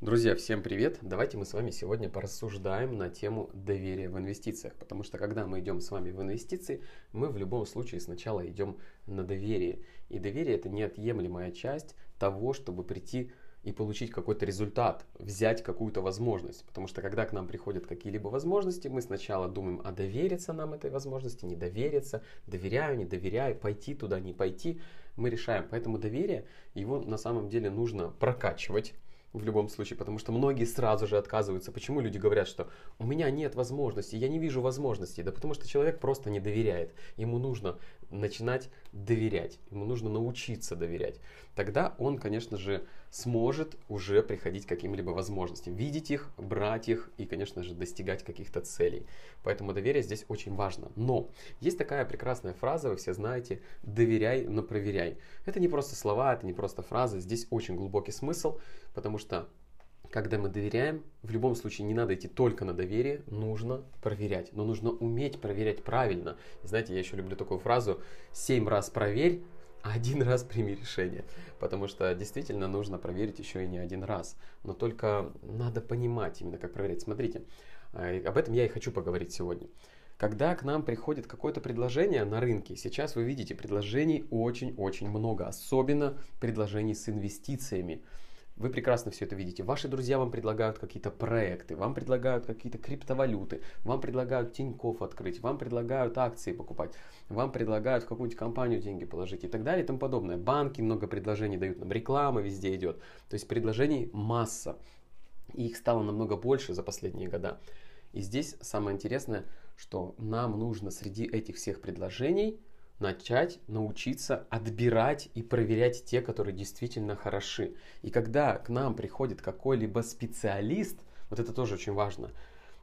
Друзья, всем привет! Давайте мы с вами сегодня порассуждаем на тему доверия в инвестициях. Потому что когда мы идем с вами в инвестиции, мы в любом случае сначала идем на доверие. И доверие это неотъемлемая часть того, чтобы прийти и получить какой-то результат, взять какую-то возможность. Потому что когда к нам приходят какие-либо возможности, мы сначала думаем, а довериться нам этой возможности, не довериться, доверяю, не доверяю, пойти туда, не пойти. Мы решаем. Поэтому доверие, его на самом деле нужно прокачивать в любом случае, потому что многие сразу же отказываются. Почему люди говорят, что у меня нет возможности, я не вижу возможностей? Да потому что человек просто не доверяет. Ему нужно начинать доверять, ему нужно научиться доверять. Тогда он, конечно же, сможет уже приходить к каким-либо возможностям, видеть их, брать их и, конечно же, достигать каких-то целей. Поэтому доверие здесь очень важно. Но есть такая прекрасная фраза, вы все знаете, доверяй, но проверяй. Это не просто слова, это не просто фраза, здесь очень глубокий смысл, потому что когда мы доверяем, в любом случае не надо идти только на доверие, нужно проверять. Но нужно уметь проверять правильно. Знаете, я еще люблю такую фразу «семь раз проверь, один раз прими решение». Потому что действительно нужно проверить еще и не один раз. Но только надо понимать именно, как проверять. Смотрите, э, об этом я и хочу поговорить сегодня. Когда к нам приходит какое-то предложение на рынке, сейчас вы видите, предложений очень-очень много, особенно предложений с инвестициями. Вы прекрасно все это видите. Ваши друзья вам предлагают какие-то проекты, вам предлагают какие-то криптовалюты, вам предлагают Тинькофф открыть, вам предлагают акции покупать, вам предлагают в какую-нибудь компанию деньги положить и так далее и тому подобное. Банки много предложений дают нам, реклама везде идет. То есть предложений масса. И их стало намного больше за последние года. И здесь самое интересное, что нам нужно среди этих всех предложений начать научиться отбирать и проверять те, которые действительно хороши. И когда к нам приходит какой-либо специалист, вот это тоже очень важно,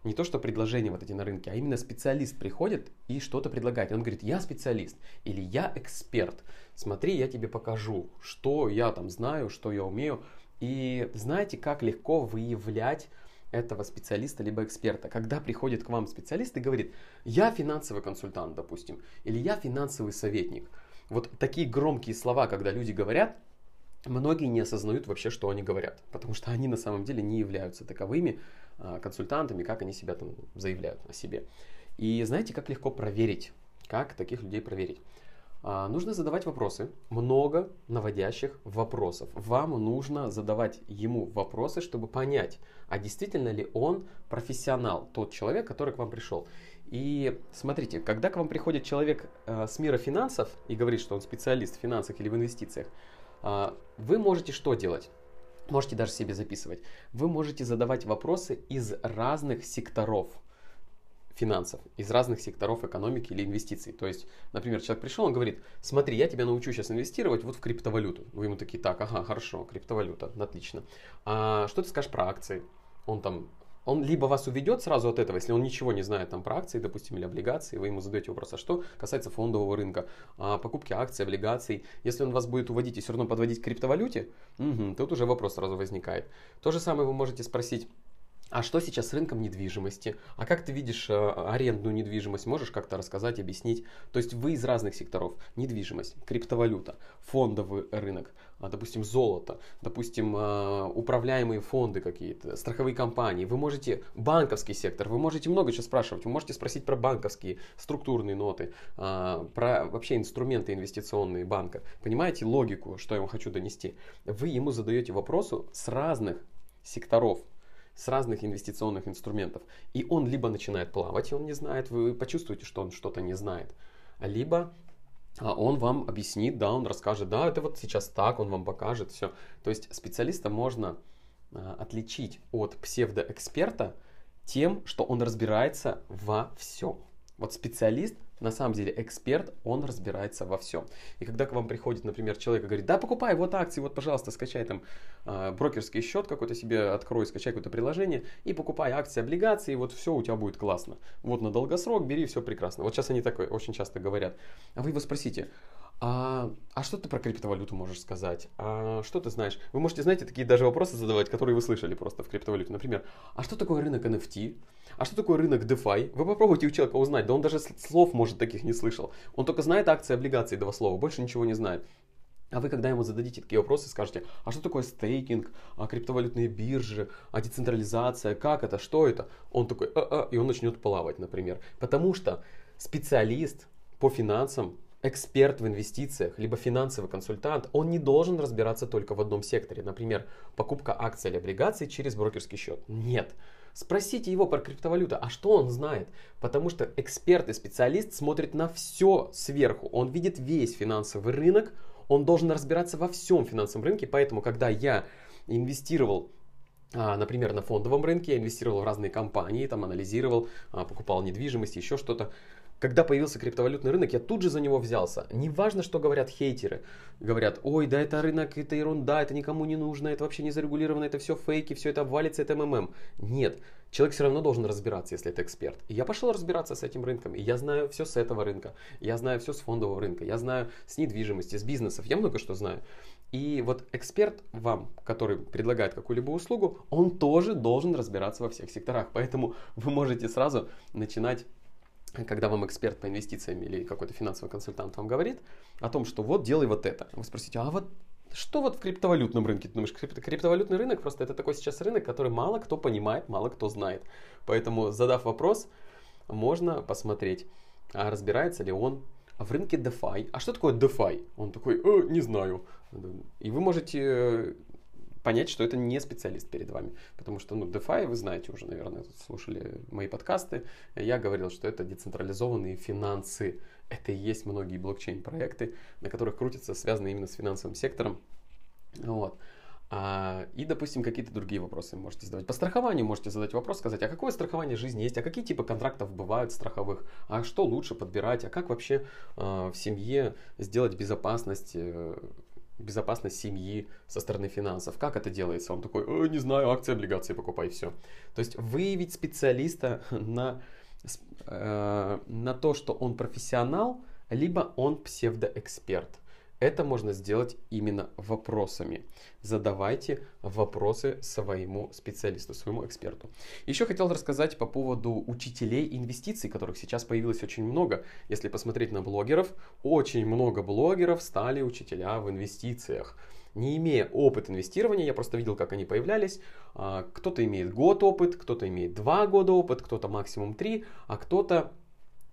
не то, что предложения вот эти на рынке, а именно специалист приходит и что-то предлагает. И он говорит, я специалист или я эксперт. Смотри, я тебе покажу, что я там знаю, что я умею. И знаете, как легко выявлять этого специалиста либо эксперта. Когда приходит к вам специалист и говорит, я финансовый консультант, допустим, или я финансовый советник. Вот такие громкие слова, когда люди говорят, многие не осознают вообще, что они говорят, потому что они на самом деле не являются таковыми а, консультантами, как они себя там заявляют о себе. И знаете, как легко проверить, как таких людей проверить? А, нужно задавать вопросы, много наводящих вопросов. Вам нужно задавать ему вопросы, чтобы понять, а действительно ли он профессионал, тот человек, который к вам пришел. И смотрите, когда к вам приходит человек э, с мира финансов и говорит, что он специалист в финансах или в инвестициях, э, вы можете что делать? Можете даже себе записывать. Вы можете задавать вопросы из разных секторов – финансов, из разных секторов экономики или инвестиций. То есть, например, человек пришел, он говорит, смотри, я тебя научу сейчас инвестировать вот в криптовалюту. Вы ему такие, так, ага, хорошо, криптовалюта, отлично. А что ты скажешь про акции? Он там он либо вас уведет сразу от этого, если он ничего не знает там про акции, допустим, или облигации, вы ему задаете вопрос, а что касается фондового рынка, а, покупки акций, облигаций, если он вас будет уводить и все равно подводить к криптовалюте, угу, тут уже вопрос сразу возникает. То же самое вы можете спросить, а что сейчас с рынком недвижимости? А как ты видишь э, арендную недвижимость? Можешь как-то рассказать, объяснить? То есть вы из разных секторов. Недвижимость, криптовалюта, фондовый рынок, а, допустим, золото, допустим, э, управляемые фонды какие-то, страховые компании. Вы можете банковский сектор, вы можете много чего спрашивать. Вы можете спросить про банковские структурные ноты, э, про вообще инструменты инвестиционные банка. Понимаете логику, что я вам хочу донести? Вы ему задаете вопросы с разных секторов с разных инвестиционных инструментов. И он либо начинает плавать, и он не знает, вы почувствуете, что он что-то не знает, либо а, он вам объяснит, да, он расскажет, да, это вот сейчас так, он вам покажет все. То есть специалиста можно а, отличить от псевдоэксперта тем, что он разбирается во всем. Вот специалист на самом деле эксперт, он разбирается во всем. И когда к вам приходит, например, человек и говорит, да, покупай вот акции, вот, пожалуйста, скачай там э, брокерский счет какой-то себе, открой, скачай какое-то приложение и покупай акции, облигации, и вот все у тебя будет классно. Вот на долгосрок бери, все прекрасно. Вот сейчас они такое очень часто говорят. А вы его спросите, а, а что ты про криптовалюту можешь сказать? А что ты знаешь? Вы можете, знаете, такие даже вопросы задавать, которые вы слышали просто в криптовалюте. Например, а что такое рынок NFT? А что такое рынок DeFi? Вы попробуйте у человека узнать, да он даже слов, может, таких не слышал. Он только знает акции, облигации, два слова, больше ничего не знает. А вы, когда ему зададите такие вопросы, скажете, а что такое стейкинг, а криптовалютные биржи, а децентрализация, как это, что это? Он такой, а-а, и он начнет плавать, например. Потому что специалист по финансам, эксперт в инвестициях, либо финансовый консультант, он не должен разбираться только в одном секторе. Например, покупка акций или облигаций через брокерский счет. Нет. Спросите его про криптовалюту, а что он знает? Потому что эксперт и специалист смотрит на все сверху. Он видит весь финансовый рынок, он должен разбираться во всем финансовом рынке, поэтому когда я инвестировал Например, на фондовом рынке я инвестировал в разные компании, там анализировал, а, покупал недвижимость, еще что-то. Когда появился криптовалютный рынок, я тут же за него взялся. Неважно, что говорят хейтеры. Говорят, ой, да это рынок, это ерунда, это никому не нужно, это вообще не зарегулировано, это все фейки, все это обвалится, это МММ. Нет, человек все равно должен разбираться, если это эксперт. И я пошел разбираться с этим рынком, и я знаю все с этого рынка, я знаю все с фондового рынка, я знаю с недвижимости, с бизнесов, я много что знаю. И вот эксперт вам, который предлагает какую-либо услугу, он тоже должен разбираться во всех секторах. Поэтому вы можете сразу начинать когда вам эксперт по инвестициям или какой-то финансовый консультант вам говорит о том, что вот делай вот это. Вы спросите, а вот что вот в криптовалютном рынке? Ты думаешь, криптовалютный рынок просто это такой сейчас рынок, который мало кто понимает, мало кто знает. Поэтому, задав вопрос, можно посмотреть, а разбирается ли он в рынке DeFi. А что такое DeFi? Он такой, э, не знаю. И вы можете понять, что это не специалист перед вами. Потому что, ну, DeFi, вы знаете уже, наверное, слушали мои подкасты, я говорил, что это децентрализованные финансы. Это и есть многие блокчейн-проекты, на которых крутятся, связанные именно с финансовым сектором. Вот. А, и, допустим, какие-то другие вопросы можете задавать. По страхованию можете задать вопрос, сказать, а какое страхование жизни есть, а какие типы контрактов бывают страховых, а что лучше подбирать, а как вообще э, в семье сделать безопасность э, безопасность семьи со стороны финансов. Как это делается? Он такой, э, не знаю, акции, облигации покупай, все. То есть выявить специалиста на, э, на то, что он профессионал, либо он псевдоэксперт. Это можно сделать именно вопросами. Задавайте вопросы своему специалисту, своему эксперту. Еще хотел рассказать по поводу учителей инвестиций, которых сейчас появилось очень много. Если посмотреть на блогеров, очень много блогеров стали учителя в инвестициях не имея опыт инвестирования, я просто видел, как они появлялись. А, кто-то имеет год опыт, кто-то имеет два года опыт, кто-то максимум три, а кто-то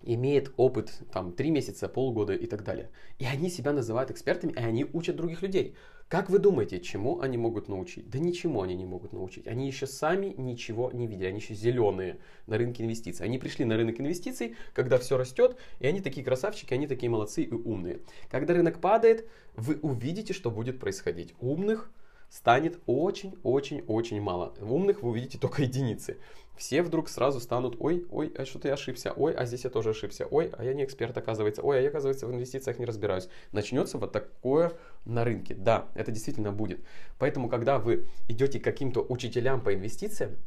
имеет опыт там 3 месяца, полгода и так далее. И они себя называют экспертами, и они учат других людей. Как вы думаете, чему они могут научить? Да ничему они не могут научить. Они еще сами ничего не видели, они еще зеленые на рынке инвестиций. Они пришли на рынок инвестиций, когда все растет, и они такие красавчики, они такие молодцы и умные. Когда рынок падает, вы увидите, что будет происходить. Умных станет очень-очень-очень мало. Умных вы увидите только единицы все вдруг сразу станут, ой, ой, а что-то я ошибся, ой, а здесь я тоже ошибся, ой, а я не эксперт, оказывается, ой, а я, оказывается, в инвестициях не разбираюсь. Начнется вот такое на рынке. Да, это действительно будет. Поэтому, когда вы идете к каким-то учителям по инвестициям,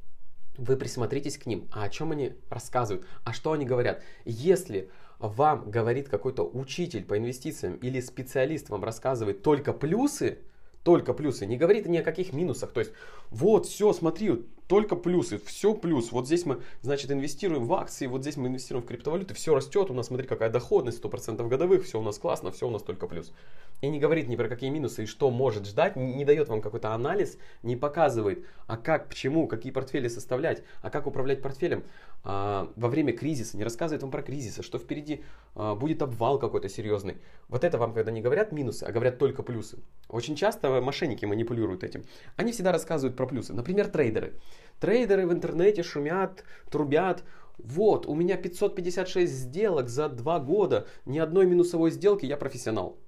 вы присмотритесь к ним, а о чем они рассказывают, а что они говорят. Если вам говорит какой-то учитель по инвестициям или специалист вам рассказывает только плюсы, только плюсы, не говорит ни о каких минусах. То есть, вот, все, смотри, только плюсы, все плюс. Вот здесь мы, значит, инвестируем в акции, вот здесь мы инвестируем в криптовалюты, все растет, у нас, смотри, какая доходность, 100% годовых, все у нас классно, все у нас только плюс. И не говорит ни про какие минусы и что может ждать, не, не дает вам какой-то анализ, не показывает, а как, почему, какие портфели составлять, а как управлять портфелем во время кризиса, не рассказывает вам про кризисы, что впереди а, будет обвал какой-то серьезный. Вот это вам, когда не говорят минусы, а говорят только плюсы. Очень часто мошенники манипулируют этим. Они всегда рассказывают про плюсы. Например, трейдеры. Трейдеры в интернете шумят, трубят. Вот, у меня 556 сделок за два года, ни одной минусовой сделки, я профессионал.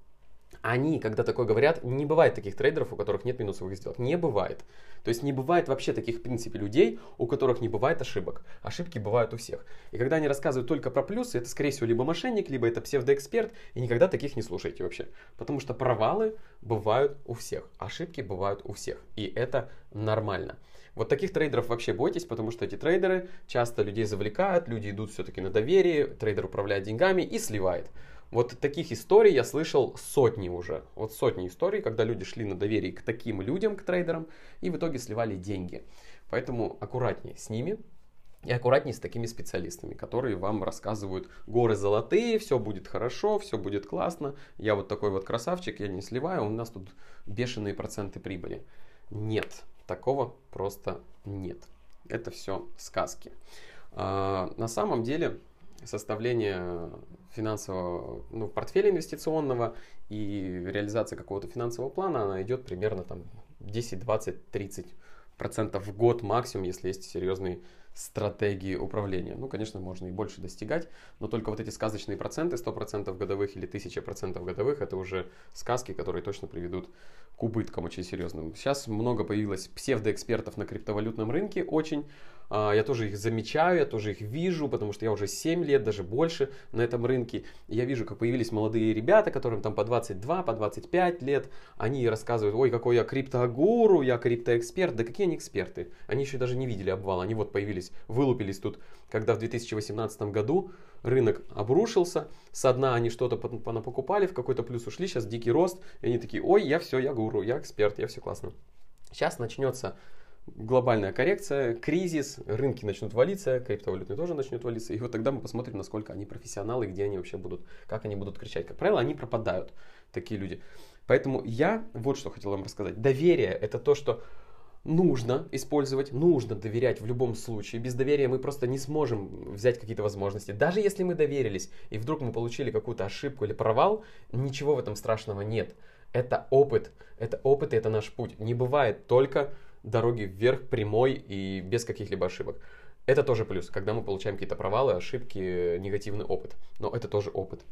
Они, когда такое говорят, не бывает таких трейдеров, у которых нет минусовых сделок. Не бывает. То есть не бывает вообще таких, в принципе, людей, у которых не бывает ошибок. Ошибки бывают у всех. И когда они рассказывают только про плюсы, это, скорее всего, либо мошенник, либо это псевдоэксперт, и никогда таких не слушайте вообще. Потому что провалы бывают у всех, ошибки бывают у всех. И это нормально. Вот таких трейдеров вообще бойтесь, потому что эти трейдеры часто людей завлекают, люди идут все-таки на доверие, трейдер управляет деньгами и сливает. Вот таких историй я слышал сотни уже. Вот сотни историй, когда люди шли на доверие к таким людям, к трейдерам, и в итоге сливали деньги. Поэтому аккуратнее с ними. И аккуратнее с такими специалистами, которые вам рассказывают горы золотые, все будет хорошо, все будет классно. Я вот такой вот красавчик, я не сливаю, у нас тут бешеные проценты прибыли. Нет, такого просто нет. Это все сказки. А, на самом деле составление финансового ну, портфеля инвестиционного и реализация какого-то финансового плана, она идет примерно там 10, 20, 30 процентов в год максимум, если есть серьезные стратегии управления. Ну, конечно, можно и больше достигать, но только вот эти сказочные проценты, 100% годовых или 1000% годовых, это уже сказки, которые точно приведут к убыткам очень серьезным. Сейчас много появилось псевдоэкспертов на криптовалютном рынке, очень я тоже их замечаю, я тоже их вижу, потому что я уже 7 лет, даже больше на этом рынке. Я вижу, как появились молодые ребята, которым там по 22, по 25 лет. Они рассказывают, ой, какой я криптогуру, я криптоэксперт. Да какие они эксперты? Они еще даже не видели обвал. Они вот появились, вылупились тут, когда в 2018 году рынок обрушился, со дна они что-то покупали, в какой-то плюс ушли, сейчас дикий рост, и они такие, ой, я все, я гуру, я эксперт, я все классно. Сейчас начнется глобальная коррекция, кризис, рынки начнут валиться, криптовалютные тоже начнут валиться. И вот тогда мы посмотрим, насколько они профессионалы, где они вообще будут, как они будут кричать. Как правило, они пропадают, такие люди. Поэтому я вот что хотел вам рассказать. Доверие это то, что нужно использовать, нужно доверять в любом случае. Без доверия мы просто не сможем взять какие-то возможности. Даже если мы доверились, и вдруг мы получили какую-то ошибку или провал, ничего в этом страшного нет. Это опыт, это опыт и это наш путь. Не бывает только дороги вверх прямой и без каких-либо ошибок. Это тоже плюс, когда мы получаем какие-то провалы, ошибки, негативный опыт. Но это тоже опыт.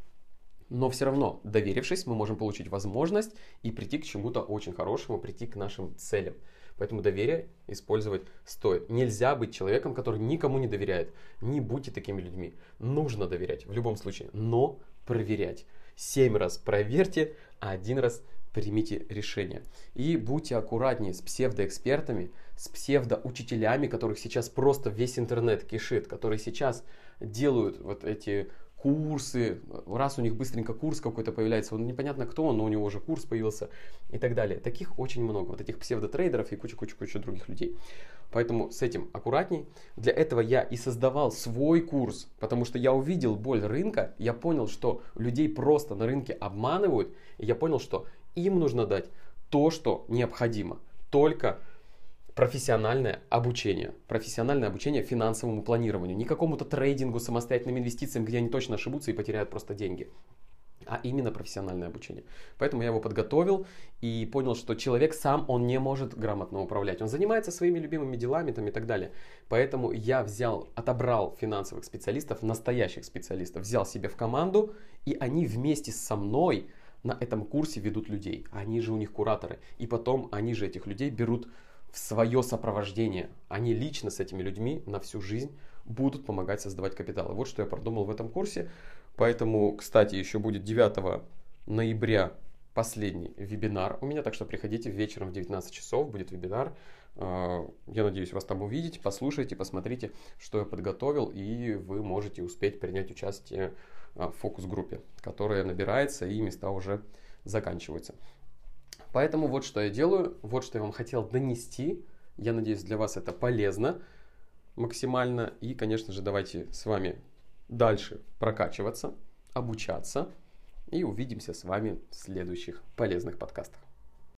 Но все равно, доверившись, мы можем получить возможность и прийти к чему-то очень хорошему, прийти к нашим целям. Поэтому доверие использовать стоит. Нельзя быть человеком, который никому не доверяет. Не будьте такими людьми. Нужно доверять в любом случае, но проверять. Семь раз проверьте, а один раз примите решение. И будьте аккуратнее с псевдоэкспертами, с псевдоучителями, которых сейчас просто весь интернет кишит, которые сейчас делают вот эти курсы, раз у них быстренько курс какой-то появляется, он непонятно кто, но у него уже курс появился и так далее. Таких очень много, вот этих псевдотрейдеров и куча-куча-куча других людей. Поэтому с этим аккуратней. Для этого я и создавал свой курс, потому что я увидел боль рынка, я понял, что людей просто на рынке обманывают, и я понял, что им нужно дать то, что необходимо. Только профессиональное обучение. Профессиональное обучение финансовому планированию. Не какому-то трейдингу, самостоятельным инвестициям, где они точно ошибутся и потеряют просто деньги а именно профессиональное обучение. Поэтому я его подготовил и понял, что человек сам, он не может грамотно управлять. Он занимается своими любимыми делами там, и так далее. Поэтому я взял, отобрал финансовых специалистов, настоящих специалистов, взял себе в команду, и они вместе со мной на этом курсе ведут людей. Они же у них кураторы. И потом они же этих людей берут в свое сопровождение. Они лично с этими людьми на всю жизнь будут помогать создавать капиталы. Вот что я продумал в этом курсе. Поэтому, кстати, еще будет 9 ноября последний вебинар у меня, так что приходите вечером в 19 часов, будет вебинар. А, я надеюсь вас там увидеть, послушайте, посмотрите, что я подготовил, и вы можете успеть принять участие в фокус-группе, которая набирается, и места уже заканчиваются. Поэтому вот что я делаю, вот что я вам хотел донести. Я надеюсь, для вас это полезно максимально. И, конечно же, давайте с вами дальше прокачиваться, обучаться. И увидимся с вами в следующих полезных подкастах.